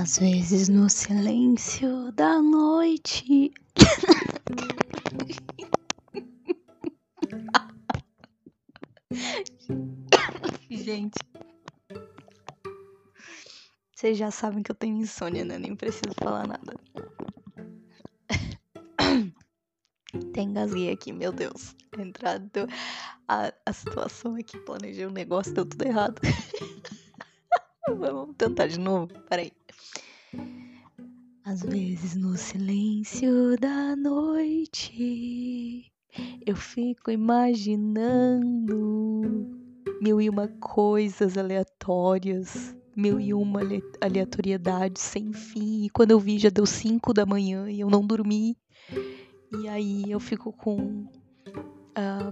Às vezes no silêncio da noite. Gente. Vocês já sabem que eu tenho insônia, né? Nem preciso falar nada. Até engasguei aqui, meu Deus. Entrado a, a situação aqui, planejei o um negócio, deu tudo errado. Vamos tentar de novo, peraí. Às vezes no silêncio da noite eu fico imaginando mil e uma coisas aleatórias, mil e uma aleatoriedades sem fim. E quando eu vi já deu cinco da manhã e eu não dormi. E aí eu fico com a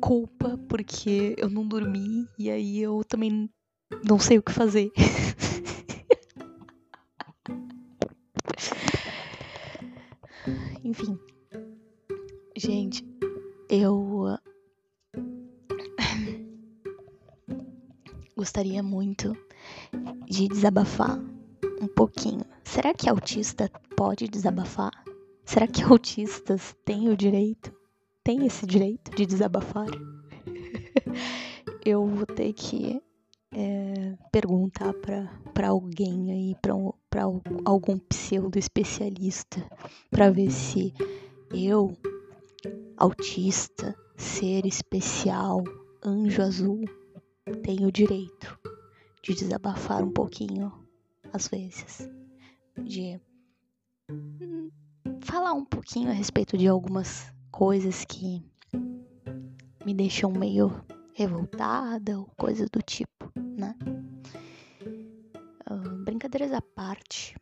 culpa porque eu não dormi e aí eu também não sei o que fazer. Enfim. Gente, eu gostaria muito de desabafar um pouquinho. Será que autista pode desabafar? Será que autistas têm o direito? Tem esse direito de desabafar? Eu vou ter que é, perguntar para alguém aí, para algum pseudo especialista, para ver se eu, autista, ser especial, anjo azul, tenho o direito de desabafar um pouquinho, às vezes, de falar um pouquinho a respeito de algumas coisas que me deixam meio revoltada ou coisa do tipo, né? Brincadeiras à parte,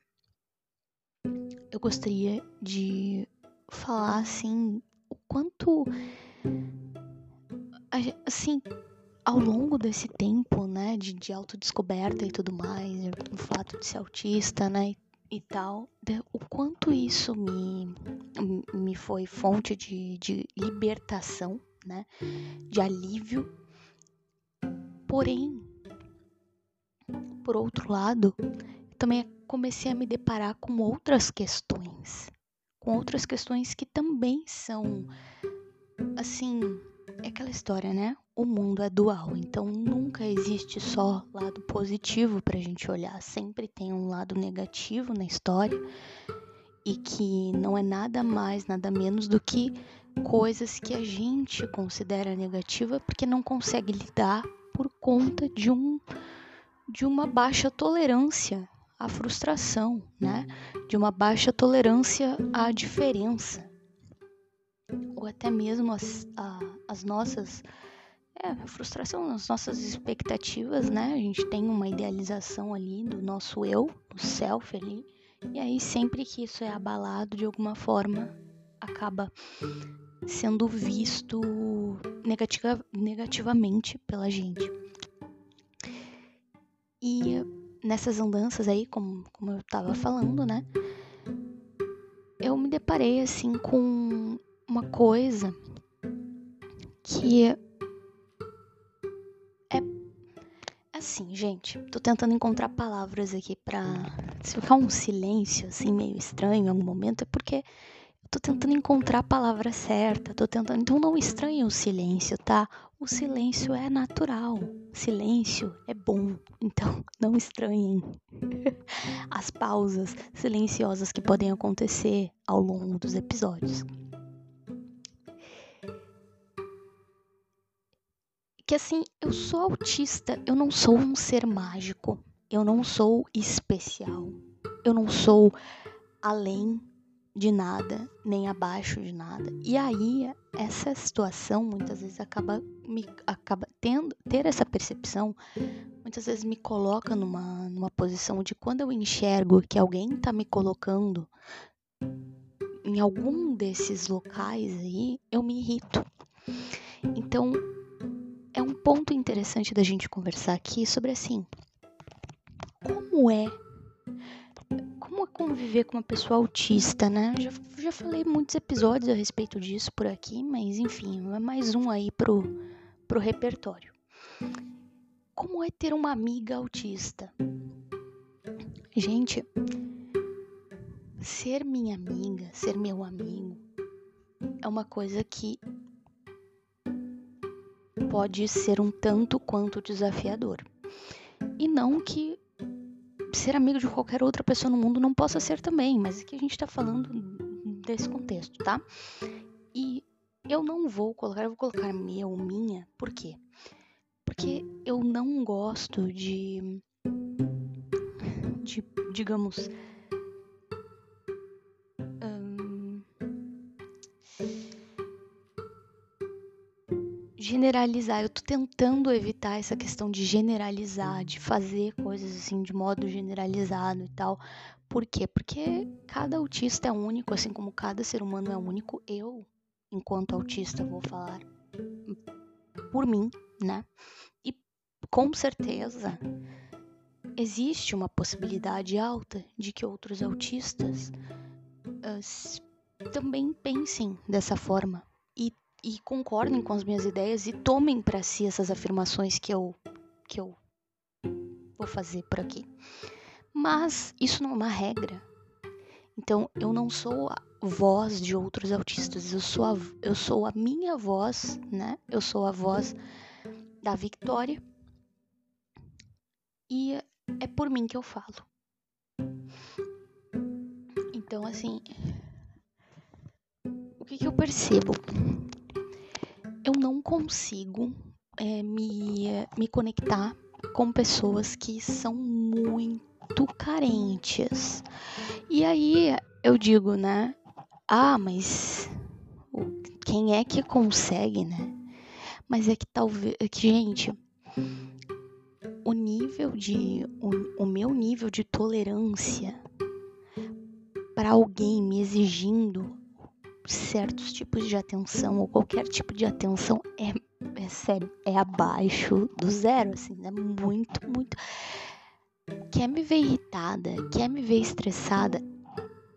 eu gostaria de falar assim o quanto assim ao longo desse tempo, né, de, de autodescoberta e tudo mais, o fato de ser autista, né, e tal, o quanto isso me, me foi fonte de, de libertação, né? De alívio. Porém, por outro lado, também comecei a me deparar com outras questões. Com outras questões que também são, assim, é aquela história, né? O mundo é dual, então nunca existe só lado positivo pra gente olhar, sempre tem um lado negativo na história e que não é nada mais, nada menos do que coisas que a gente considera negativa porque não consegue lidar conta de um de uma baixa tolerância à frustração, né? De uma baixa tolerância à diferença ou até mesmo as, a, as nossas é, frustração, as nossas expectativas, né? A gente tem uma idealização ali do nosso eu, do self ali, e aí sempre que isso é abalado de alguma forma, acaba sendo visto negativa, negativamente pela gente. E nessas andanças aí, como, como eu tava falando, né? Eu me deparei assim com uma coisa que é assim, gente. Tô tentando encontrar palavras aqui pra. Se ficar um silêncio assim meio estranho em algum momento, é porque eu tô tentando encontrar a palavra certa. Tô tentando. Então não estranhe o silêncio, tá? O silêncio é natural. Silêncio é bom. Então não estranhem as pausas silenciosas que podem acontecer ao longo dos episódios. que assim, eu sou autista, eu não sou um ser mágico, eu não sou especial, eu não sou além de nada, nem abaixo de nada. E aí, essa situação muitas vezes acaba me acaba tendo ter essa percepção, muitas vezes me coloca numa numa posição de quando eu enxergo que alguém está me colocando em algum desses locais aí, eu me irrito. Então, é um ponto interessante da gente conversar aqui sobre assim, como é como é conviver com uma pessoa autista, né? Já, já falei muitos episódios a respeito disso por aqui, mas enfim, é mais um aí pro, pro repertório. Como é ter uma amiga autista? Gente, ser minha amiga, ser meu amigo, é uma coisa que pode ser um tanto quanto desafiador. E não que ser amigo de qualquer outra pessoa no mundo não possa ser também, mas aqui a gente tá falando desse contexto, tá? E eu não vou colocar, eu vou colocar meu, minha, por quê? Porque eu não gosto de, de digamos, generalizar. Eu tô tentando evitar essa questão de generalizar, de fazer coisas assim de modo generalizado e tal. Por quê? Porque cada autista é único, assim como cada ser humano é único. Eu, enquanto autista, vou falar por mim, né? E com certeza existe uma possibilidade alta de que outros autistas uh, também pensem dessa forma e concordem com as minhas ideias e tomem para si essas afirmações que eu que eu vou fazer por aqui. Mas isso não é uma regra. Então eu não sou a voz de outros autistas, eu sou a, eu sou a minha voz, né? Eu sou a voz da Victoria. E é por mim que eu falo. Então assim, o que, que eu percebo? Eu não consigo é, me, me conectar com pessoas que são muito carentes. E aí eu digo, né? Ah, mas quem é que consegue, né? Mas é que talvez, é que, gente, o nível de o, o meu nível de tolerância para alguém me exigindo certos tipos de atenção ou qualquer tipo de atenção é, é sério, é abaixo do zero, assim, é muito, muito. Quer me ver irritada, quer me ver estressada,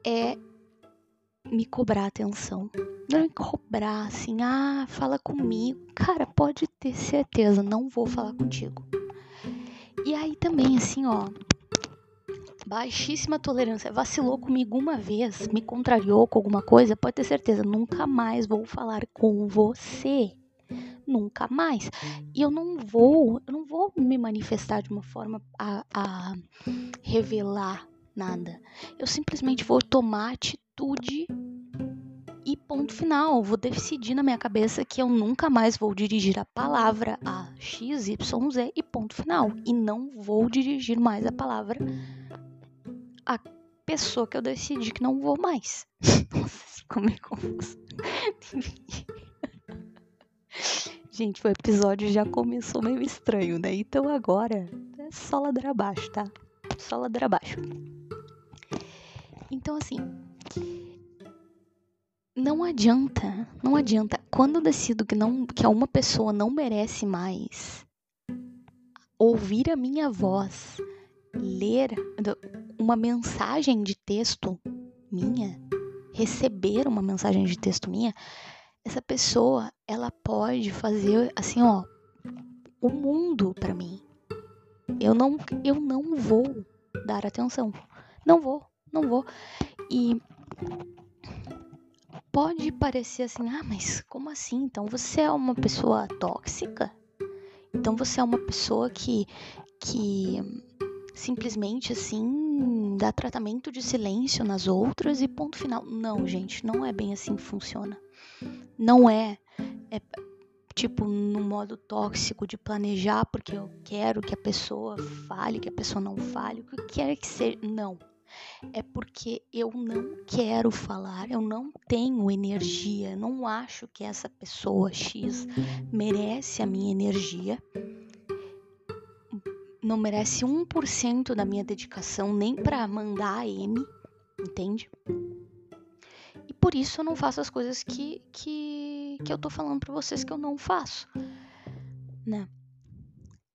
é me cobrar atenção. Não me cobrar assim, ah, fala comigo. Cara, pode ter certeza, não vou falar contigo. E aí também, assim, ó, baixíssima tolerância, vacilou comigo uma vez, me contrariou com alguma coisa, pode ter certeza, nunca mais vou falar com você. Nunca mais. E eu não vou, eu não vou me manifestar de uma forma a, a revelar nada. Eu simplesmente vou tomar atitude e ponto final. Vou decidir na minha cabeça que eu nunca mais vou dirigir a palavra a X, Y, Z e ponto final. E não vou dirigir mais a palavra a pessoa que eu decidi que não vou mais. Nossa, ficou meio confuso. Gente, o episódio já começou meio estranho, né? Então agora é só ladeira abaixo, tá? Só ladeira abaixo. Então, assim, não adianta, não adianta. Quando eu decido que, não, que uma pessoa não merece mais ouvir a minha voz, ler uma mensagem de texto minha, receber uma mensagem de texto minha, essa pessoa, ela pode fazer assim, ó, o mundo para mim. Eu não eu não vou dar atenção. Não vou, não vou. E pode parecer assim: "Ah, mas como assim? Então você é uma pessoa tóxica? Então você é uma pessoa que que simplesmente assim dá tratamento de silêncio nas outras e ponto final. Não, gente, não é bem assim que funciona. Não é, é tipo no modo tóxico de planejar porque eu quero que a pessoa fale, que a pessoa não fale, o que quer que seja. Não. É porque eu não quero falar, eu não tenho energia, não acho que essa pessoa X merece a minha energia não merece 1% da minha dedicação nem para mandar a M, entende? E por isso eu não faço as coisas que, que, que eu tô falando para vocês que eu não faço, né?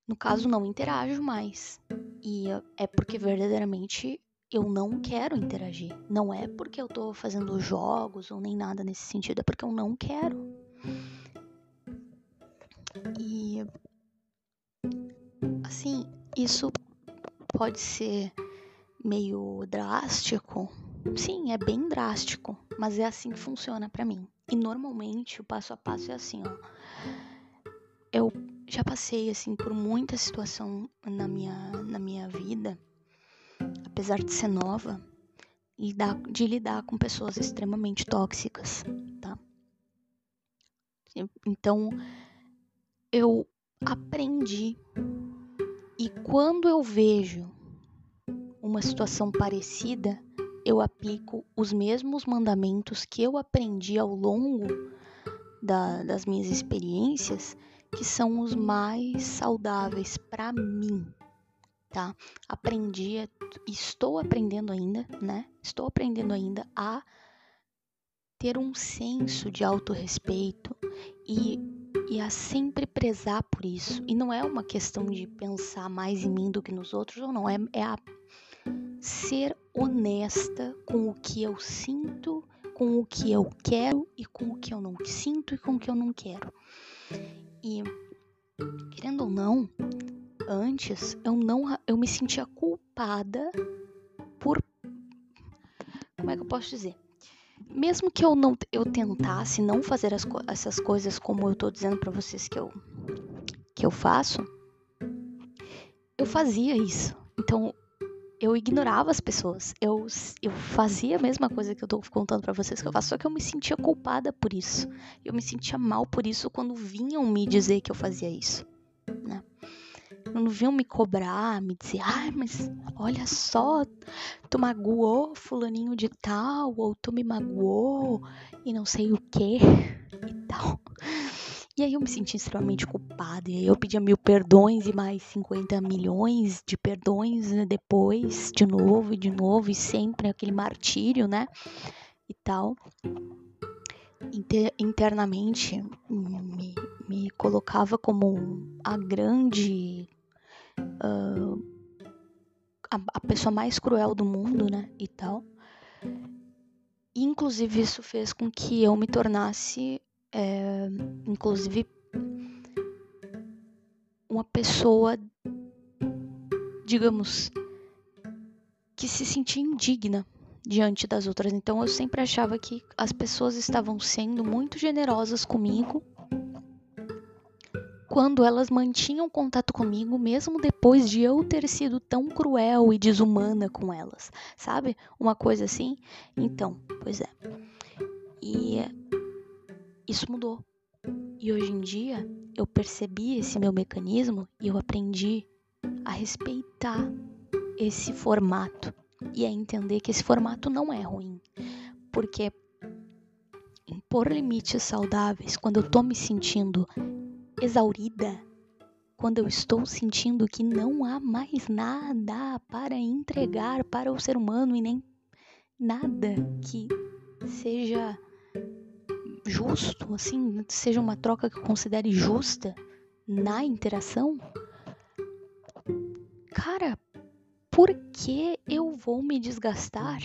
No caso, não interajo mais. E é porque verdadeiramente eu não quero interagir. Não é porque eu tô fazendo jogos ou nem nada nesse sentido, é porque eu não quero. E assim, isso pode ser meio drástico. Sim, é bem drástico, mas é assim que funciona para mim. E normalmente o passo a passo é assim, ó. Eu já passei assim por muita situação na minha na minha vida, apesar de ser nova, lidar, de lidar com pessoas extremamente tóxicas, tá? Então eu aprendi e quando eu vejo uma situação parecida, eu aplico os mesmos mandamentos que eu aprendi ao longo da, das minhas experiências, que são os mais saudáveis para mim, tá? Aprendi, estou aprendendo ainda, né? Estou aprendendo ainda a ter um senso de autorrespeito e, e a sempre prezar por isso. E não é uma questão de pensar mais em mim do que nos outros, ou não, é, é a ser honesta com o que eu sinto, com o que eu quero e com o que eu não sinto e com o que eu não quero. E querendo ou não, antes eu não eu me sentia culpada por como é que eu posso dizer? Mesmo que eu não eu tentasse não fazer as, essas coisas como eu tô dizendo para vocês que eu que eu faço, eu fazia isso. Então eu ignorava as pessoas. Eu, eu fazia a mesma coisa que eu tô contando para vocês que eu faço, só que eu me sentia culpada por isso. Eu me sentia mal por isso quando vinham me dizer que eu fazia isso, né? Quando vinham me cobrar, me dizer, ai, mas olha só, tu magoou fulaninho de tal, ou tu me magoou, e não sei o que, e tal. E aí eu me senti extremamente culpada. E aí eu pedia mil perdões e mais 50 milhões de perdões né, depois, de novo e de novo, e sempre aquele martírio, né? E tal. Inter internamente me, me colocava como a grande. Uh, a, a pessoa mais cruel do mundo, né? E tal. Inclusive, isso fez com que eu me tornasse é, inclusive uma pessoa, digamos, que se sentia indigna diante das outras. Então eu sempre achava que as pessoas estavam sendo muito generosas comigo quando elas mantinham contato comigo, mesmo depois de eu ter sido tão cruel e desumana com elas, sabe? Uma coisa assim. Então, pois é. E isso mudou. E hoje em dia eu percebi esse meu mecanismo e eu aprendi a respeitar esse formato e a entender que esse formato não é ruim. Porque impor limites saudáveis quando eu tô me sentindo exaurida, quando eu estou sentindo que não há mais nada para entregar para o ser humano e nem nada que seja justo, assim, seja uma troca que eu considere justa na interação, cara, por que eu vou me desgastar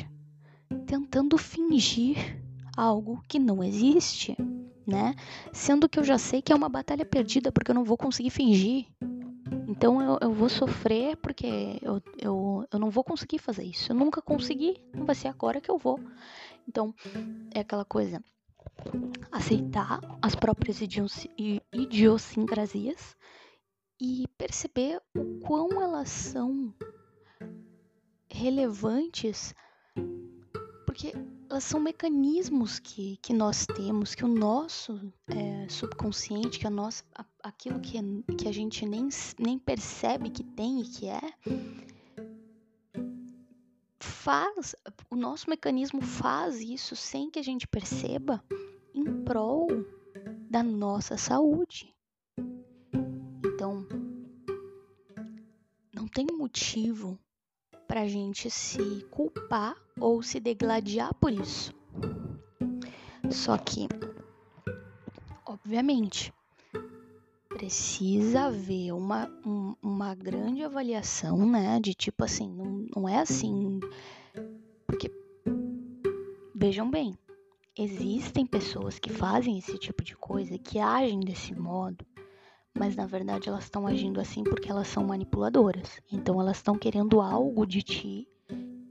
tentando fingir algo que não existe, né? Sendo que eu já sei que é uma batalha perdida porque eu não vou conseguir fingir. Então eu, eu vou sofrer porque eu, eu, eu não vou conseguir fazer isso. Eu nunca consegui, não vai ser agora que eu vou. Então é aquela coisa aceitar as próprias idiosincrasias e perceber o quão elas são relevantes, porque elas são mecanismos que, que nós temos, que o nosso é, subconsciente, que a nossa, aquilo que, que a gente nem, nem percebe que tem e que é, faz, o nosso mecanismo faz isso sem que a gente perceba em prol da nossa saúde. Então, não tem motivo para a gente se culpar ou se degladiar por isso. Só que, obviamente, precisa haver uma, um, uma grande avaliação, né? De tipo assim, não, não é assim. Porque, vejam bem, existem pessoas que fazem esse tipo de coisa, que agem desse modo, mas na verdade elas estão agindo assim porque elas são manipuladoras. Então elas estão querendo algo de ti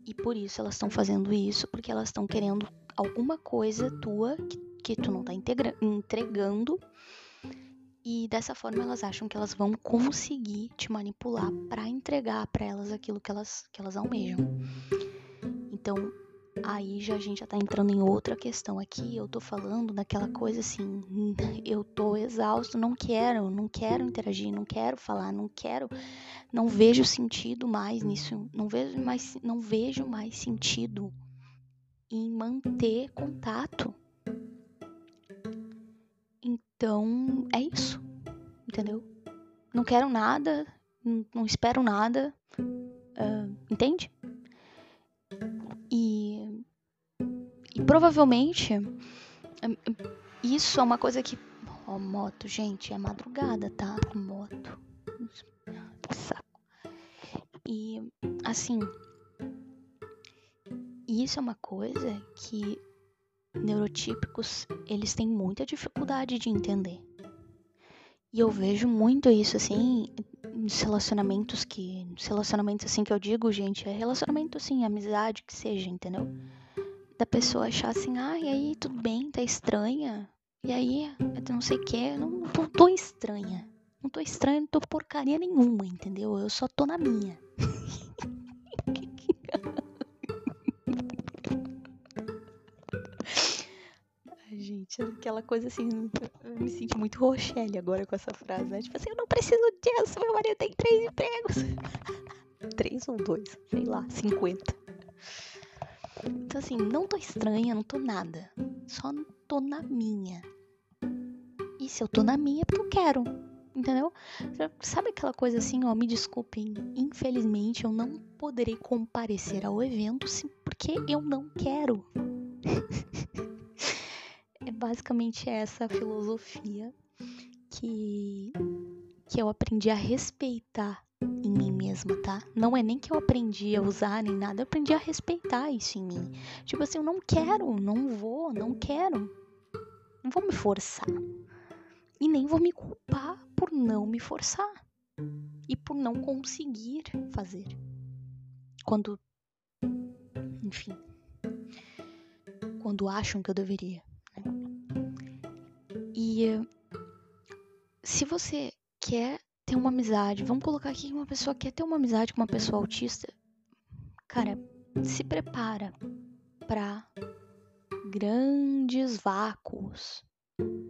E por isso elas estão fazendo isso, porque elas estão querendo alguma coisa tua que, que tu não tá entregando. E dessa forma elas acham que elas vão conseguir te manipular para entregar para elas aquilo que elas, que elas almejam. Então, Aí já a gente já tá entrando em outra questão aqui. Eu tô falando daquela coisa assim, eu tô exausto, não quero, não quero interagir, não quero falar, não quero, não vejo sentido mais nisso, não vejo mais, não vejo mais sentido em manter contato. Então, é isso. Entendeu? Não quero nada, não, não espero nada. Uh, entende? E, provavelmente hum, hum, isso é uma coisa que. Ó, oh, moto, gente, é madrugada, tá? Moto. Saco. E, assim. Isso é uma coisa que neurotípicos eles têm muita dificuldade de entender. E eu vejo muito isso assim nos relacionamentos que. Nos relacionamentos assim que eu digo, gente, é relacionamento assim, amizade, que seja, entendeu? Da pessoa achar assim, ah, e aí, tudo bem, tá estranha. E aí, não sei o que, não, não tô estranha. Não tô estranha, não tô porcaria nenhuma, entendeu? Eu só tô na minha. gente, aquela coisa assim, eu me sinto muito Rochelle agora com essa frase, né? Tipo assim, eu não preciso disso, meu marido tem três empregos. três ou dois, sei lá, cinquenta. Então assim, não tô estranha, não tô nada. Só tô na minha. E se eu tô na minha é porque eu quero. Entendeu? Sabe aquela coisa assim, ó, me desculpem, infelizmente eu não poderei comparecer ao evento porque eu não quero. é basicamente essa filosofia que, que eu aprendi a respeitar em mim mesma, tá? Não é nem que eu aprendi a usar nem nada, eu aprendi a respeitar isso em mim. Tipo assim, eu não quero, não vou, não quero. Não vou me forçar. E nem vou me culpar por não me forçar. E por não conseguir fazer. Quando. Enfim. Quando acham que eu deveria. E se você quer ter uma amizade, vamos colocar aqui que uma pessoa quer ter uma amizade com uma pessoa autista, cara, se prepara para grandes vácuos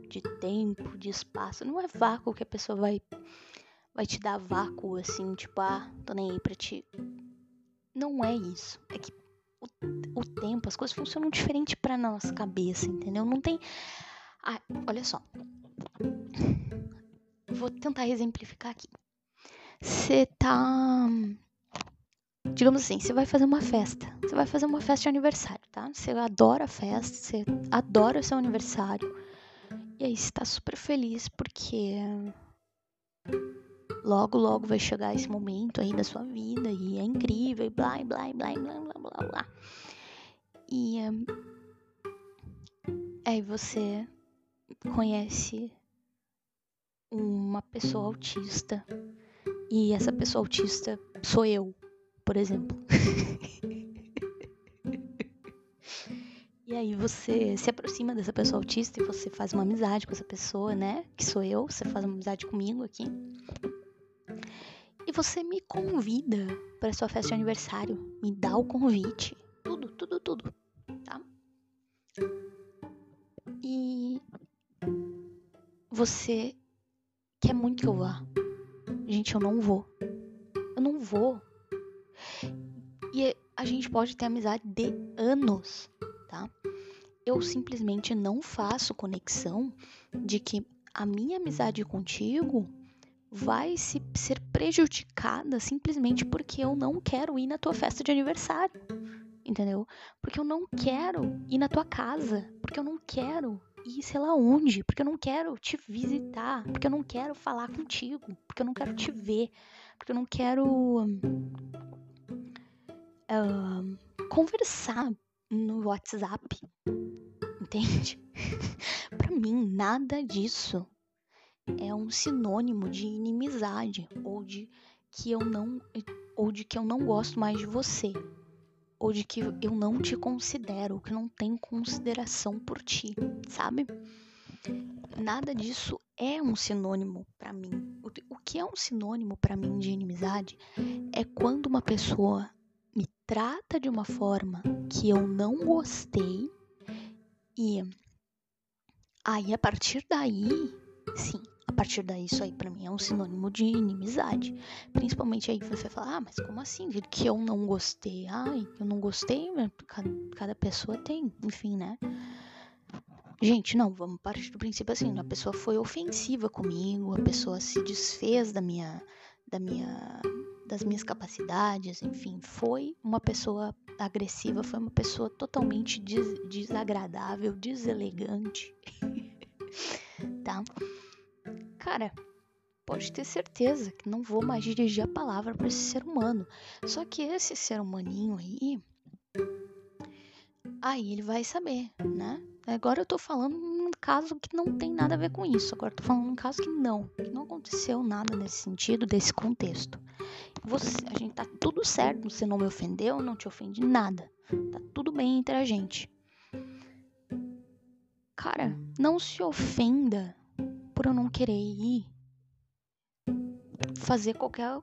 de tempo, de espaço. Não é vácuo que a pessoa vai vai te dar vácuo assim, tipo, ah, tô nem aí pra ti. Não é isso. É que o, o tempo, as coisas funcionam diferente pra nossa cabeça, entendeu? Não tem ah, olha só. Vou tentar exemplificar aqui. Você tá. Digamos assim, você vai fazer uma festa. Você vai fazer uma festa de aniversário, tá? Você adora a festa, você adora o seu aniversário. E aí você tá super feliz porque logo, logo vai chegar esse momento aí da sua vida e é incrível e blá, blá, blá, blá, blá, blá, blá. E aí você conhece uma pessoa autista e essa pessoa autista sou eu, por exemplo. e aí você se aproxima dessa pessoa autista e você faz uma amizade com essa pessoa, né? Que sou eu, você faz uma amizade comigo aqui. E você me convida para sua festa de aniversário, me dá o convite, tudo, tudo, tudo, tá? E você quer muito que eu vá. Gente, eu não vou. Eu não vou. E a gente pode ter amizade de anos, tá? Eu simplesmente não faço conexão de que a minha amizade contigo vai se, ser prejudicada simplesmente porque eu não quero ir na tua festa de aniversário. Entendeu? Porque eu não quero ir na tua casa. Porque eu não quero ir sei lá onde, porque eu não quero te visitar, porque eu não quero falar contigo, porque eu não quero te ver, porque eu não quero uh, conversar no WhatsApp, entende? para mim, nada disso é um sinônimo de inimizade ou de que eu não ou de que eu não gosto mais de você. Ou de que eu não te considero, que não tenho consideração por ti, sabe? Nada disso é um sinônimo para mim. O que é um sinônimo para mim de inimizade é quando uma pessoa me trata de uma forma que eu não gostei e aí a partir daí, sim, partir daí isso aí para mim é um sinônimo de inimizade. Principalmente aí você fala: "Ah, mas como assim? Que eu não gostei?" Ai, eu não gostei, cada, cada pessoa tem, enfim, né? Gente, não, vamos partir do princípio assim, a pessoa foi ofensiva comigo, a pessoa se desfez da minha da minha das minhas capacidades, enfim, foi uma pessoa agressiva, foi uma pessoa totalmente des desagradável, deselegante. tá? Cara, pode ter certeza que não vou mais dirigir a palavra para esse ser humano. Só que esse ser humaninho aí, aí ele vai saber, né? Agora eu tô falando num caso que não tem nada a ver com isso. Agora eu tô falando num caso que não, que não aconteceu nada nesse sentido, desse contexto. Você, a gente tá tudo certo, você não me ofendeu, não te ofendi nada. Tá tudo bem entre a gente. Cara, não se ofenda por eu não querer ir fazer qualquer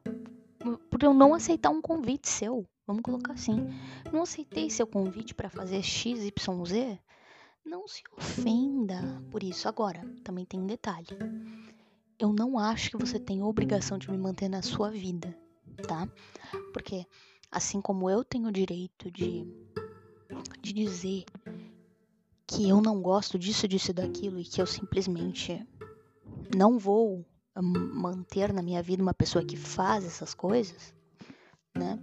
por eu não aceitar um convite seu. Vamos colocar assim. Não aceitei seu convite para fazer XYZ não se ofenda por isso. Agora, também tem um detalhe. Eu não acho que você tem obrigação de me manter na sua vida, tá? Porque assim como eu tenho o direito de, de dizer que eu não gosto disso, disso e daquilo e que eu simplesmente não vou hum, manter na minha vida uma pessoa que faz essas coisas, né?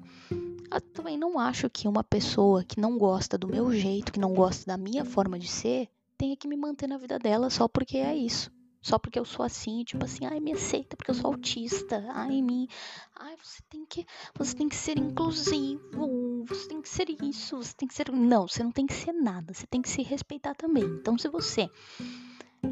Eu também não acho que uma pessoa que não gosta do meu jeito, que não gosta da minha forma de ser, tenha que me manter na vida dela só porque é isso. Só porque eu sou assim, tipo assim, ai, me aceita porque eu sou autista. Ai, me. Ai, você tem que. Você tem que ser inclusivo. Você tem que ser isso. Você tem que ser. Não, você não tem que ser nada. Você tem que se respeitar também. Então, se você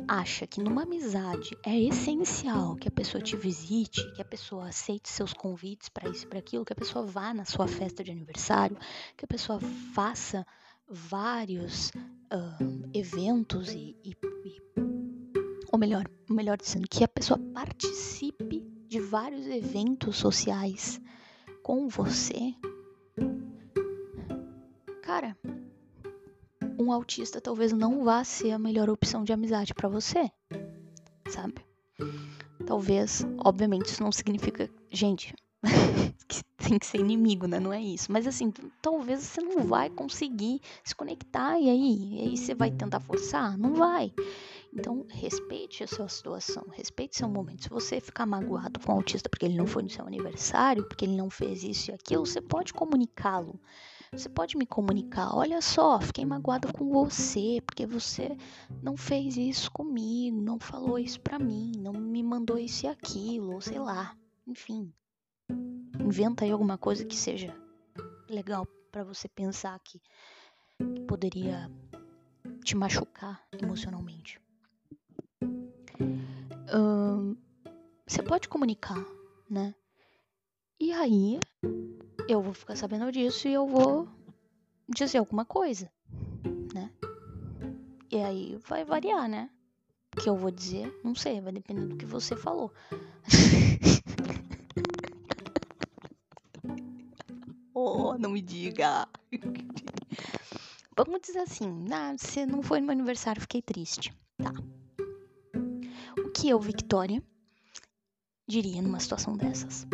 acha que numa amizade é essencial que a pessoa te visite, que a pessoa aceite seus convites para isso e para aquilo, que a pessoa vá na sua festa de aniversário, que a pessoa faça vários uh, eventos e, e, e, ou melhor, melhor dizendo, que a pessoa participe de vários eventos sociais com você, cara, um autista talvez não vá ser a melhor opção de amizade para você, sabe? Talvez, obviamente, isso não significa, gente, que tem que ser inimigo, né? Não é isso. Mas assim, talvez você não vai conseguir se conectar e aí, e aí você vai tentar forçar? Não vai. Então, respeite a sua situação, respeite seu momento. Se você ficar magoado com o autista porque ele não foi no seu aniversário, porque ele não fez isso e aquilo, você pode comunicá-lo. Você pode me comunicar, olha só, fiquei magoada com você, porque você não fez isso comigo, não falou isso pra mim, não me mandou isso e aquilo, ou sei lá. Enfim. Inventa aí alguma coisa que seja legal para você pensar que, que poderia te machucar emocionalmente. você pode comunicar, né? E aí, eu vou ficar sabendo disso e eu vou dizer alguma coisa, né? E aí vai variar, né? O que eu vou dizer, não sei, vai depender do que você falou. oh, não me diga. Vamos dizer assim, ah, você não foi no meu aniversário, fiquei triste. Tá. O que eu, Victoria, diria numa situação dessas?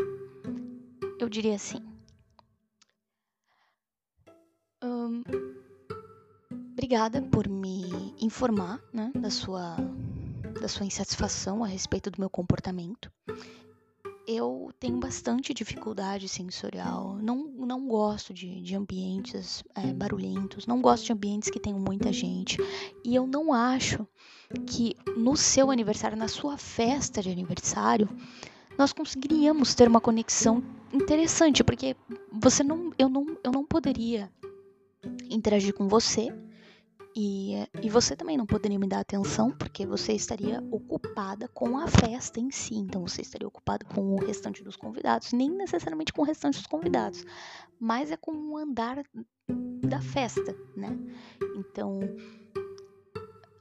Eu diria assim: obrigada por me informar né, da, sua, da sua insatisfação a respeito do meu comportamento. Eu tenho bastante dificuldade sensorial, não, não gosto de, de ambientes é, barulhentos, não gosto de ambientes que tenham muita gente. E eu não acho que no seu aniversário, na sua festa de aniversário, nós conseguiríamos ter uma conexão interessante, porque você não, eu não, eu não poderia interagir com você E, e você também não poderia me dar atenção porque você estaria ocupada com a festa em si. Então você estaria ocupada com o restante dos convidados, nem necessariamente com o restante dos convidados, mas é com o andar da festa, né? Então,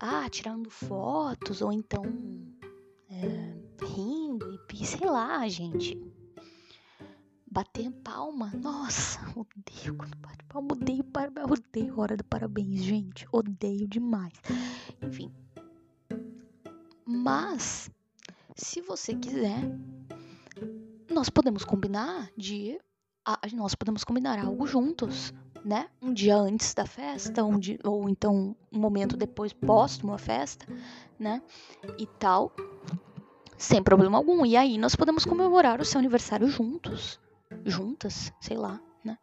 ah, tirando fotos ou então é, rindo e sei lá, gente bater palma. Nossa, odeio quando bate palma. Odeio, parabéns, odeio hora do parabéns, gente. Odeio demais. Enfim. Mas, se você quiser, nós podemos combinar de. nós podemos combinar algo juntos, né? Um dia antes da festa, um dia, ou então um momento depois, póstumo a festa, né? E tal sem problema algum. E aí nós podemos comemorar o seu aniversário juntos juntas, sei lá, né?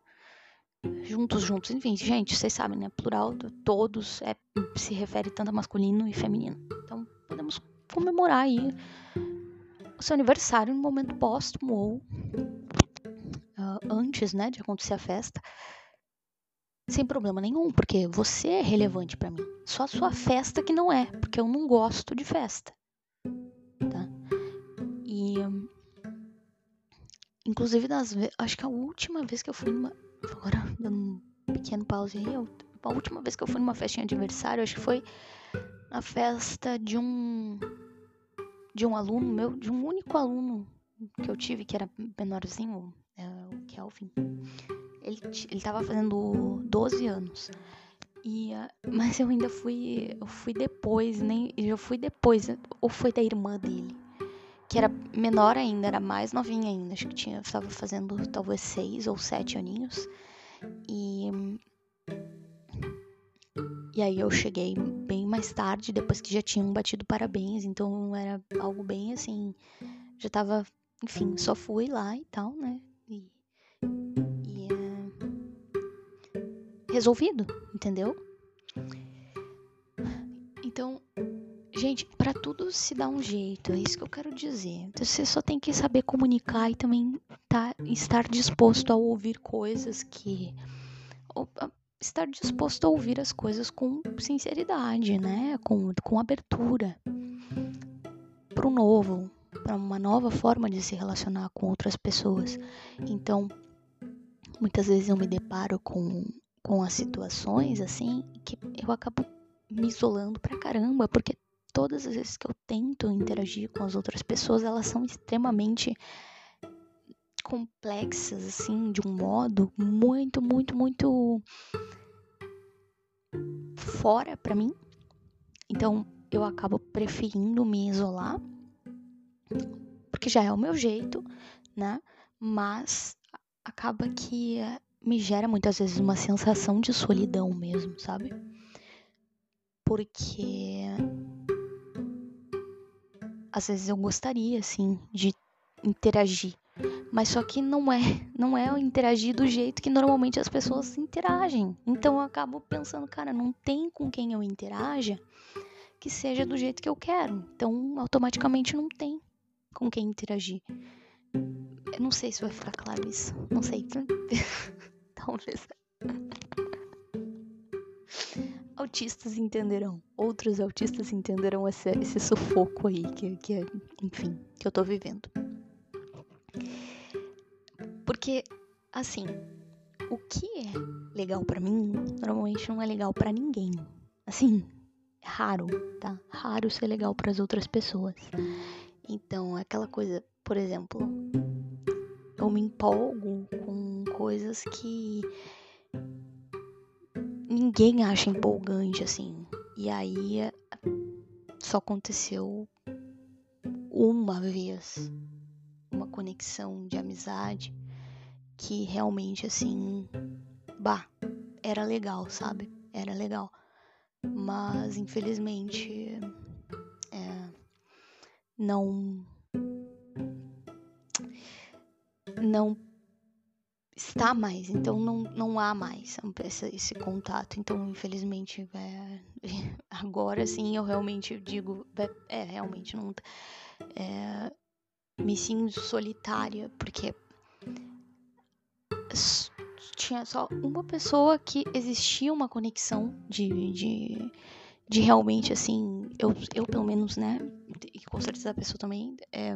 Juntos, juntos, enfim, gente, vocês sabem, né? Plural, todos, é, se refere tanto a masculino e feminino. Então, podemos comemorar aí o seu aniversário no momento póstumo ou uh, antes, né, de acontecer a festa. Sem problema nenhum, porque você é relevante para mim. Só a sua festa que não é, porque eu não gosto de festa. Tá? E Inclusive, das acho que a última vez que eu fui numa. Agora, dando um pequeno pause aí, a última vez que eu fui numa festinha de aniversário, acho que foi na festa de um. de um aluno meu, de um único aluno que eu tive, que era menorzinho, é, o Kelvin. Ele, ele tava fazendo 12 anos. E, uh, mas eu ainda fui, eu fui depois, nem, eu fui depois, ou foi da irmã dele que era menor ainda, era mais novinha ainda, acho que tinha, estava fazendo talvez seis ou sete aninhos. E e aí eu cheguei bem mais tarde, depois que já tinham batido parabéns, então era algo bem assim, já tava, enfim, só fui lá e tal, né? E, e é, resolvido, entendeu? Então, Gente, para tudo se dá um jeito, é isso que eu quero dizer. Então, você só tem que saber comunicar e também tá, estar disposto a ouvir coisas que. Ou, estar disposto a ouvir as coisas com sinceridade, né? Com, com abertura para o novo, para uma nova forma de se relacionar com outras pessoas. Então, muitas vezes eu me deparo com, com as situações assim que eu acabo me isolando pra caramba, porque todas as vezes que eu tento interagir com as outras pessoas, elas são extremamente complexas, assim, de um modo muito, muito, muito fora para mim. Então, eu acabo preferindo me isolar, porque já é o meu jeito, né? Mas acaba que me gera muitas vezes uma sensação de solidão mesmo, sabe? Porque às vezes eu gostaria, assim, de interagir. Mas só que não é, não é interagir do jeito que normalmente as pessoas interagem. Então eu acabo pensando, cara, não tem com quem eu interaja que seja do jeito que eu quero. Então automaticamente não tem com quem interagir. Eu não sei se vai ficar claro isso. Não sei. Talvez autistas entenderão, outros autistas entenderão esse, esse sufoco aí que, que, enfim, que eu tô vivendo. Porque, assim, o que é legal para mim, normalmente não é legal para ninguém. Assim, é raro, tá? Raro ser legal para as outras pessoas. Então, aquela coisa, por exemplo, eu me empolgo com coisas que ninguém acha empolgante assim. E aí só aconteceu uma vez uma conexão de amizade que realmente assim, bah, era legal, sabe? Era legal. Mas infelizmente é, não não está mais, então não, não há mais esse, contato. Então, infelizmente, é, agora sim eu realmente digo, é, é realmente não. É, me sinto solitária, porque tinha só uma pessoa que existia uma conexão de, de, de realmente, assim, eu, eu pelo menos, né, e com certeza a pessoa também, é,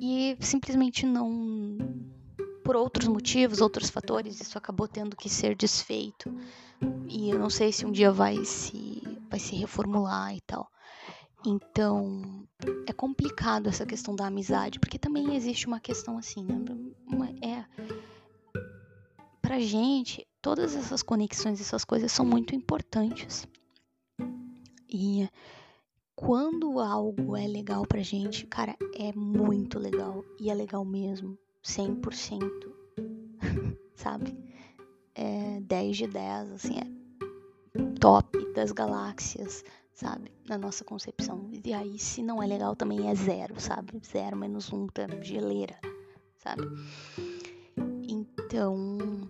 e simplesmente não, por outros motivos, outros fatores, isso acabou tendo que ser desfeito, e eu não sei se um dia vai se, vai se reformular e tal. Então, é complicado essa questão da amizade, porque também existe uma questão assim, né? Uma, é pra gente, todas essas conexões, essas coisas são muito importantes. E quando algo é legal pra gente, cara, é muito legal e é legal mesmo, 100%. sabe? É 10 de 10, assim, é top das galáxias sabe? Na nossa concepção. E aí, se não é legal, também é zero, sabe? Zero menos um, tá? geleira, sabe? Então.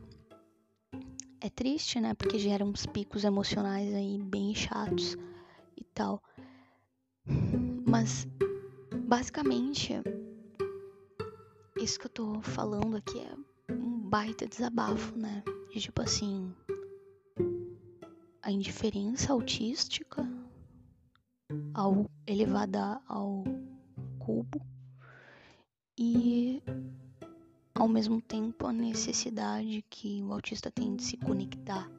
É triste, né? Porque gera uns picos emocionais aí bem chatos e tal. Mas, basicamente, isso que eu tô falando aqui é um baita desabafo, né? De tipo assim. A indiferença autística ao elevada ao cubo e ao mesmo tempo a necessidade que o autista tem de se conectar,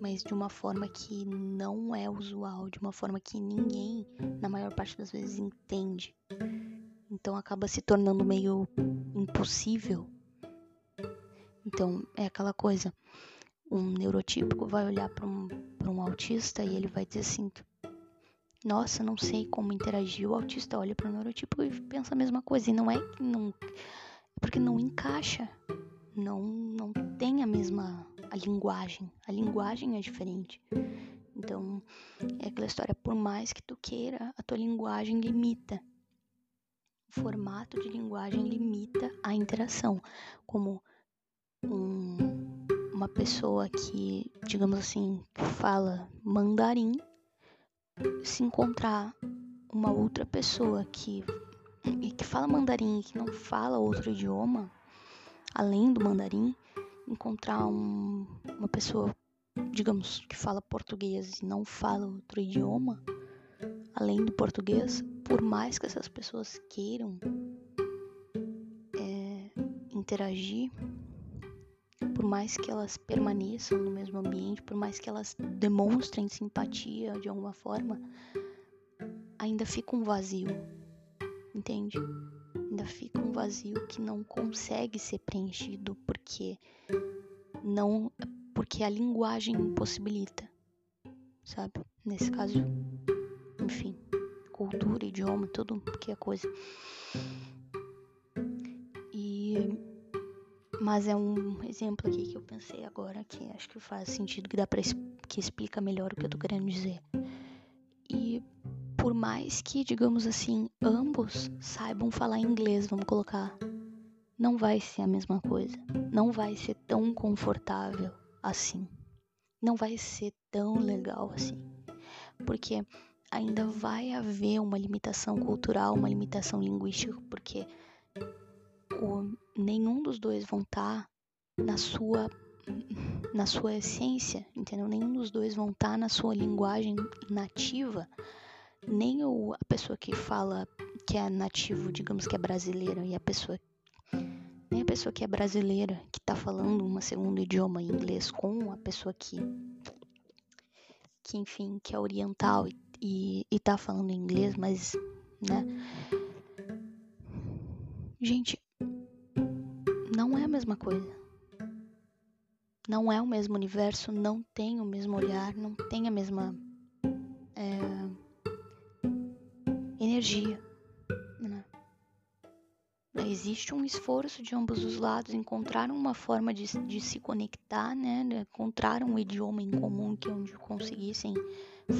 mas de uma forma que não é usual, de uma forma que ninguém, na maior parte das vezes, entende. Então acaba se tornando meio impossível. Então é aquela coisa, um neurotípico vai olhar para um, um autista e ele vai dizer assim: nossa, não sei como interagir. O autista olha para o neurotipo e pensa a mesma coisa. E não é que não. É porque não encaixa. Não, não tem a mesma a linguagem. A linguagem é diferente. Então, é aquela história, por mais que tu queira, a tua linguagem limita. O formato de linguagem limita a interação. Como um, uma pessoa que, digamos assim, fala mandarim se encontrar uma outra pessoa que, que fala mandarim e que não fala outro idioma, além do mandarim, encontrar um, uma pessoa, digamos, que fala português e não fala outro idioma, além do português, por mais que essas pessoas queiram é, interagir, por mais que elas permaneçam no mesmo ambiente, por mais que elas demonstrem simpatia de alguma forma, ainda fica um vazio, entende? Ainda fica um vazio que não consegue ser preenchido porque não porque a linguagem impossibilita, sabe? Nesse caso, enfim, cultura, idioma, tudo que é coisa. E mas é um exemplo aqui que eu pensei agora que acho que faz sentido, que dá para que explica melhor o que eu tô querendo dizer. E por mais que, digamos assim, ambos saibam falar inglês, vamos colocar, não vai ser a mesma coisa. Não vai ser tão confortável assim. Não vai ser tão legal assim. Porque ainda vai haver uma limitação cultural, uma limitação linguística, porque o, nenhum dos dois vão estar tá na sua na sua essência, entendeu? Nenhum dos dois vão estar tá na sua linguagem nativa, nem o, a pessoa que fala que é nativo, digamos que é brasileira, e a pessoa nem a pessoa que é brasileira, que está falando uma segundo idioma inglês com a pessoa que que enfim, que é oriental e, e, e tá falando inglês, mas né? Gente, não é a mesma coisa. Não é o mesmo universo, não tem o mesmo olhar, não tem a mesma é, energia. Existe um esforço de ambos os lados, encontraram uma forma de, de se conectar, né? encontraram um idioma em comum que onde conseguissem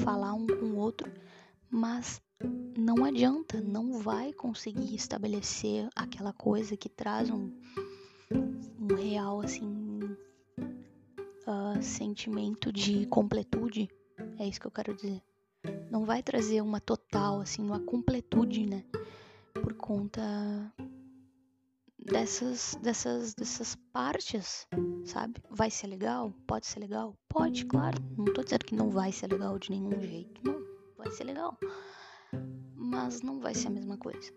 falar um com o outro, mas não adianta, não vai conseguir estabelecer aquela coisa que traz um, um real assim uh, sentimento de completude. É isso que eu quero dizer. Não vai trazer uma total, assim, uma completude, né? Por conta dessas, dessas, dessas partes sabe? Vai ser legal? Pode ser legal? Pode, claro. Não tô dizendo que não vai ser legal de nenhum jeito. Não, vai ser legal. Mas não vai ser a mesma coisa.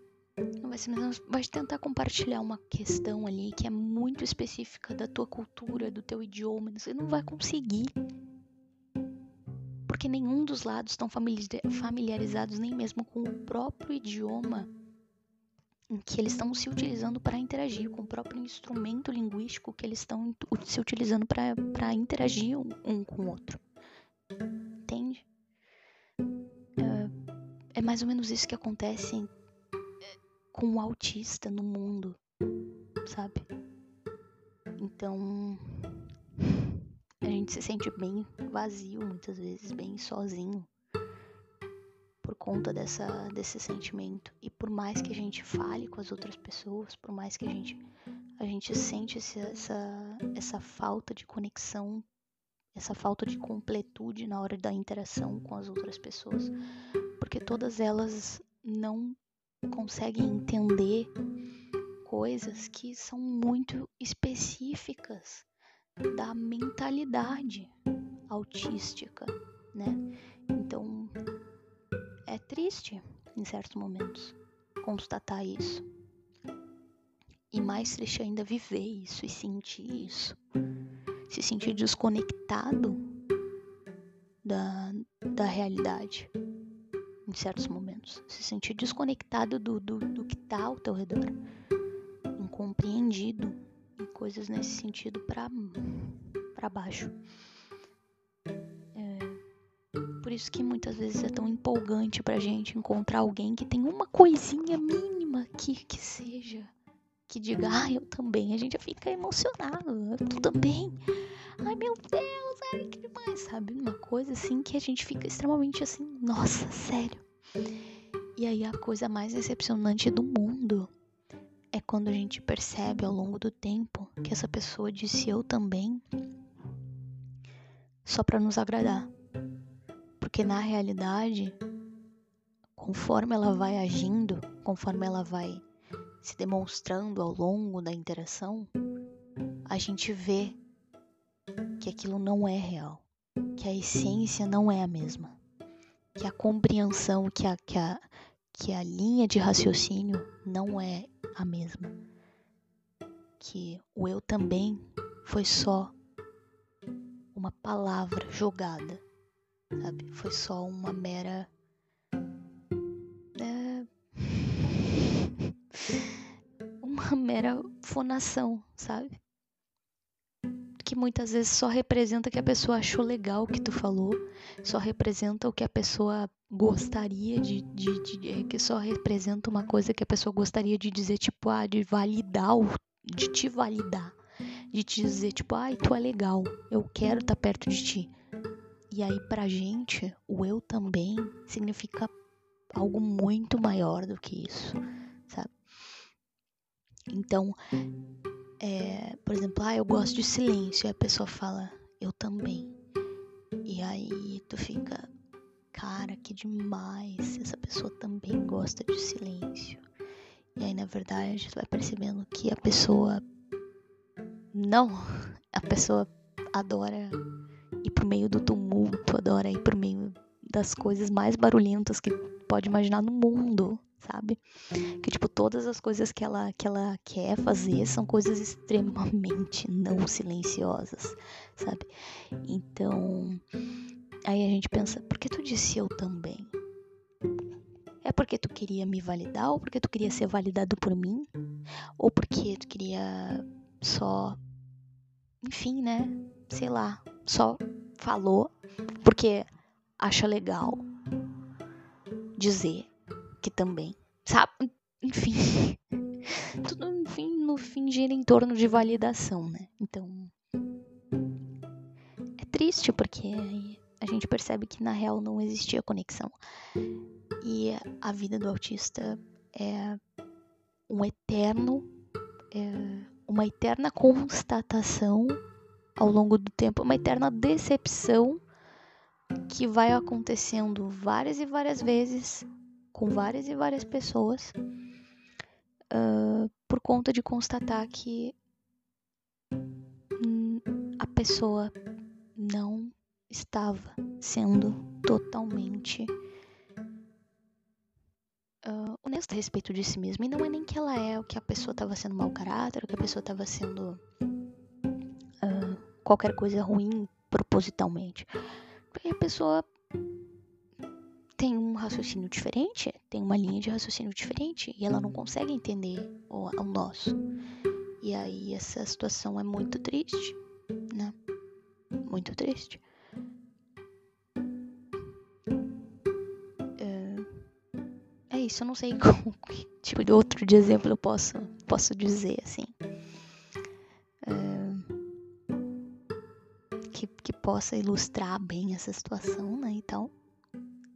Não vai ser a mesma Vai tentar compartilhar uma questão ali que é muito específica da tua cultura, do teu idioma. Você não vai conseguir. Porque nenhum dos lados estão familiarizados nem mesmo com o próprio idioma em que eles estão se utilizando para interagir, com o próprio instrumento linguístico que eles estão se utilizando para interagir um, com o outro. Entende? É, é, mais ou menos isso que acontece é, com o autista no mundo, sabe? Então, a gente se sente bem vazio muitas vezes, bem sozinho conta dessa, desse sentimento. E por mais que a gente fale com as outras pessoas, por mais que a gente, a gente sente essa, essa falta de conexão, essa falta de completude na hora da interação com as outras pessoas, porque todas elas não conseguem entender coisas que são muito específicas da mentalidade autística, né? Triste, em certos momentos, constatar isso. E mais triste ainda viver isso e sentir isso. Se sentir desconectado da, da realidade em certos momentos. Se sentir desconectado do, do, do que está ao teu redor. Incompreendido e coisas nesse sentido para baixo. Isso que muitas vezes é tão empolgante pra gente encontrar alguém que tem uma coisinha mínima que, que seja. Que diga, ah, eu também. A gente fica emocionado. Tu também. Ai, meu Deus, ai, que demais, sabe? Uma coisa assim que a gente fica extremamente assim, nossa, sério. E aí a coisa mais decepcionante do mundo é quando a gente percebe ao longo do tempo que essa pessoa disse eu também só para nos agradar. Porque na realidade, conforme ela vai agindo, conforme ela vai se demonstrando ao longo da interação, a gente vê que aquilo não é real, que a essência não é a mesma, que a compreensão, que a, que a, que a linha de raciocínio não é a mesma, que o eu também foi só uma palavra jogada sabe? Foi só uma mera. É... uma mera fonação, sabe? Que muitas vezes só representa o que a pessoa achou legal que tu falou, só representa o que a pessoa gostaria de, de, de, é, que só representa uma coisa que a pessoa gostaria de dizer, tipo, ah, de validar, de te validar, de te dizer, tipo, ai, tu é legal, eu quero estar tá perto de ti. E aí, pra gente, o eu também significa algo muito maior do que isso, sabe? Então, é, por exemplo, ah, eu gosto de silêncio, e a pessoa fala, eu também. E aí tu fica, cara, que demais, essa pessoa também gosta de silêncio. E aí, na verdade, tu vai percebendo que a pessoa. Não, a pessoa adora ir pro meio do tumulto, adora ir pro meio das coisas mais barulhentas que pode imaginar no mundo, sabe? Que tipo todas as coisas que ela que ela quer fazer são coisas extremamente não silenciosas, sabe? Então, aí a gente pensa, por que tu disse eu também? É porque tu queria me validar ou porque tu queria ser validado por mim? Ou porque tu queria só enfim, né? Sei lá, só falou porque acha legal dizer que também, sabe? Enfim, tudo enfim, no fim gira em torno de validação, né? Então é triste porque a gente percebe que na real não existia conexão e a vida do autista é um eterno, é uma eterna constatação ao longo do tempo, uma eterna decepção que vai acontecendo várias e várias vezes com várias e várias pessoas uh, por conta de constatar que pessoa não estava sendo totalmente uh, honesta a respeito de si mesma. E não é nem que ela é o que a pessoa estava sendo mau caráter, ou que a pessoa estava sendo qualquer coisa ruim propositalmente. Porque a pessoa tem um raciocínio diferente, tem uma linha de raciocínio diferente e ela não consegue entender o, o nosso. E aí essa situação é muito triste, né? Muito triste. É, é isso, eu não sei como, que tipo de outro de exemplo eu posso, posso dizer assim. Possa ilustrar bem essa situação, né? E tal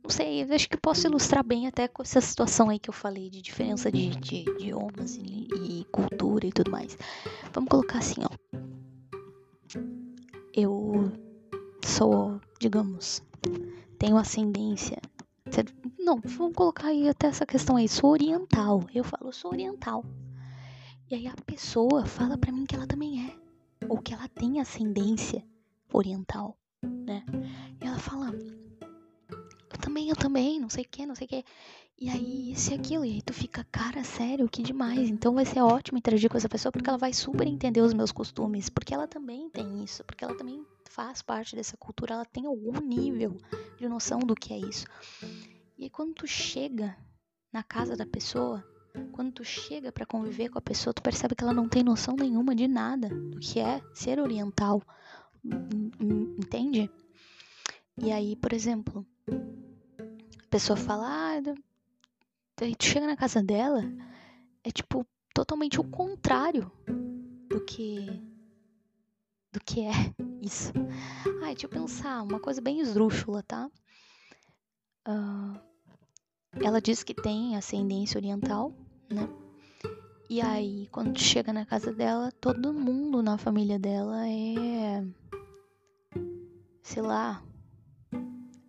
não sei, acho que posso ilustrar bem até com essa situação aí que eu falei de diferença de, de, de idiomas e, e, cultura e tudo mais. Vamos colocar assim, ó. Eu sou, digamos, tenho ascendência. Não, vamos colocar aí até essa questão aí. Sou oriental. Eu falo, sou oriental. E aí a pessoa fala para mim que ela também é. Ou que ela tem ascendência oriental, né? E ela fala, eu também, eu também, não sei o que, não sei o que. E aí, isso e aquilo. E aí tu fica, cara, sério, que demais. Então vai ser ótimo interagir com essa pessoa porque ela vai super entender os meus costumes. Porque ela também tem isso. Porque ela também faz parte dessa cultura. Ela tem algum nível de noção do que é isso. E aí, quando tu chega na casa da pessoa, quando tu chega para conviver com a pessoa, tu percebe que ela não tem noção nenhuma de nada do que é ser oriental. Entende? E aí, por exemplo, a pessoa fala, ah, daí tu chega na casa dela, é tipo totalmente o contrário do que do que é isso. Ah, deixa eu pensar, uma coisa bem esdrúxula, tá? Uh, ela diz que tem ascendência oriental, né? E aí, quando chega na casa dela, todo mundo na família dela é. Sei lá,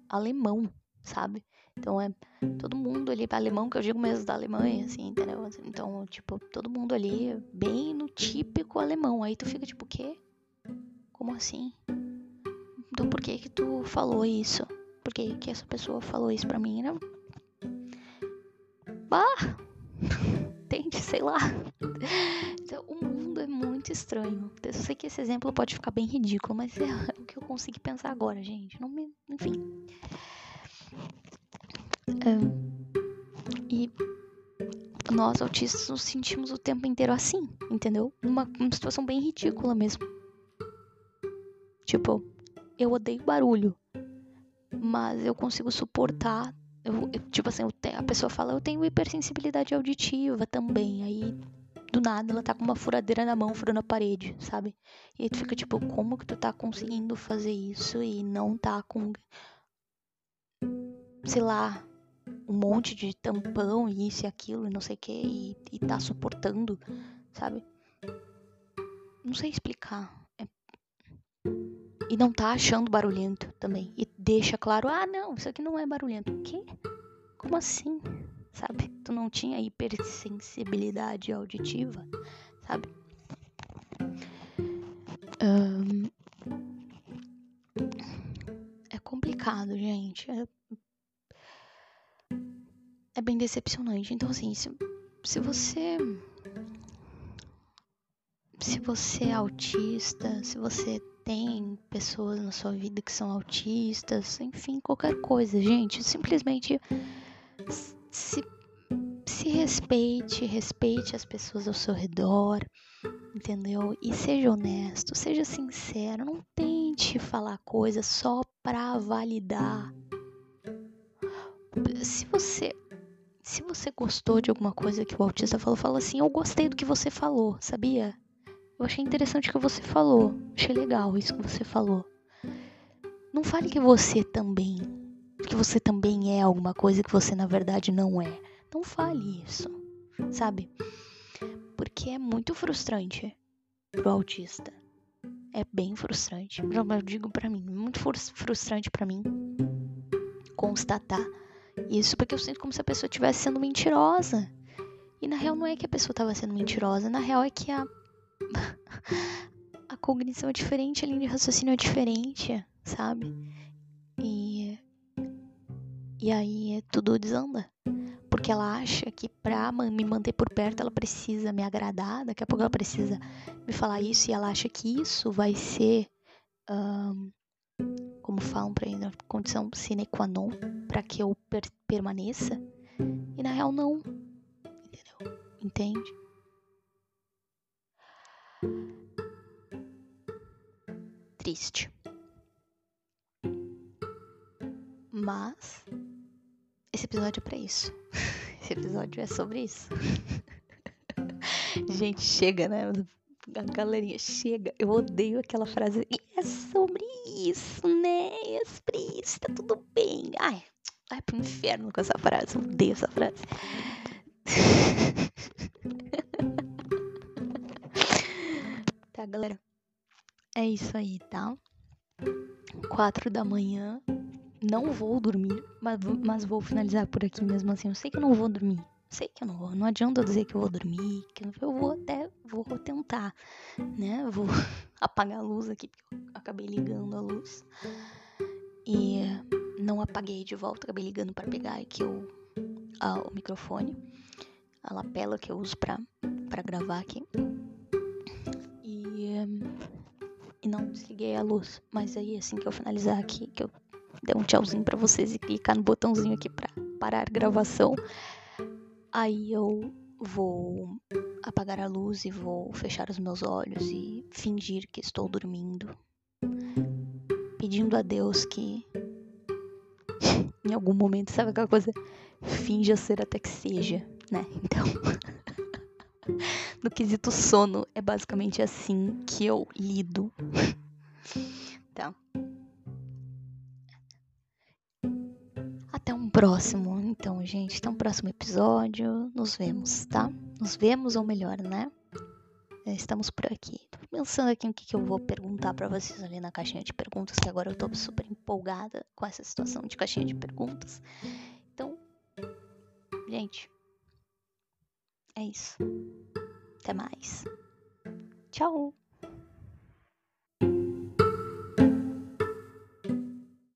alemão, sabe? Então é todo mundo ali, alemão, que eu digo mesmo da Alemanha, assim, entendeu? Então, tipo, todo mundo ali bem no típico alemão. Aí tu fica tipo, o quê? Como assim? Então por que que tu falou isso? Por que que essa pessoa falou isso pra mim? Não? Bah! Entende? Sei lá. Então, o mundo é muito estranho. Eu sei que esse exemplo pode ficar bem ridículo, mas é o que eu consegui pensar agora, gente. Não me... Enfim. e nós autistas nos sentimos o tempo inteiro assim, entendeu? Uma, uma situação bem ridícula mesmo. Tipo, eu odeio barulho, mas eu consigo suportar. Eu, eu, tipo assim, a pessoa fala, eu tenho hipersensibilidade auditiva também. Aí, do nada, ela tá com uma furadeira na mão, furando a parede, sabe? E aí tu fica tipo, como que tu tá conseguindo fazer isso e não tá com. Sei lá, um monte de tampão e isso e aquilo e não sei o que e, e tá suportando, sabe? Não sei explicar. É... E não tá achando barulhento também. E deixa claro, ah não, isso aqui não é barulhento. O quê? Como assim? Sabe? Tu não tinha hipersensibilidade auditiva, sabe? Um... É complicado, gente. É é bem decepcionante. Então, assim, se, se você. Se você é autista, se você tem pessoas na sua vida que são autistas, enfim, qualquer coisa, gente, simplesmente se, se respeite, respeite as pessoas ao seu redor, entendeu? E seja honesto, seja sincero, não tente falar coisas só pra validar. Se você se você gostou de alguma coisa que o autista falou, fala assim: Eu gostei do que você falou, sabia? Eu achei interessante o que você falou. Achei legal isso que você falou. Não fale que você também. Que você também é alguma coisa que você na verdade não é. Não fale isso, sabe? Porque é muito frustrante pro autista. É bem frustrante. Eu digo para mim, muito frustrante para mim constatar isso porque eu sinto como se a pessoa estivesse sendo mentirosa. E na real não é que a pessoa estava sendo mentirosa, na real é que a a cognição é diferente, a linha de raciocínio é diferente, sabe? E. E aí tudo desanda. Porque ela acha que pra me manter por perto ela precisa me agradar, daqui a pouco ela precisa me falar isso e ela acha que isso vai ser. Um, como falam pra ele, condição sine qua non para que eu per permaneça. E na real, não. Entendeu? Entende? Triste. Mas esse episódio é pra isso. Esse episódio é sobre isso. Gente, chega, né? A galerinha chega. Eu odeio aquela frase. E é sobre isso, né? É sobre isso, tá tudo bem. Ai, vai pro inferno com essa frase. Eu odeio essa frase. tá, galera? É isso aí, tá? Quatro da manhã. Não vou dormir, mas, mas vou finalizar por aqui mesmo assim. Eu sei que eu não vou dormir. Sei que eu não vou. Não adianta eu dizer que eu vou dormir. Que eu vou até. Vou tentar, né? Vou apagar a luz aqui, porque eu acabei ligando a luz. E não apaguei de volta, acabei ligando para pegar aqui o, a, o microfone, a lapela que eu uso para gravar aqui. E, não desliguei a luz. Mas aí, assim que eu finalizar aqui, que eu der um tchauzinho para vocês e clicar no botãozinho aqui para parar a gravação, aí eu vou apagar a luz e vou fechar os meus olhos e fingir que estou dormindo, pedindo a Deus que em algum momento, sabe aquela coisa? Finja ser até que seja, né? Então, no quesito sono, é basicamente assim que eu lido. Tá. Até um próximo, então, gente. Até um próximo episódio. Nos vemos, tá? Nos vemos, ou melhor, né? Estamos por aqui. Tô pensando aqui o que, que eu vou perguntar para vocês ali na caixinha de perguntas, que agora eu tô super empolgada com essa situação de caixinha de perguntas. Então, gente, é isso. Até mais. Tchau!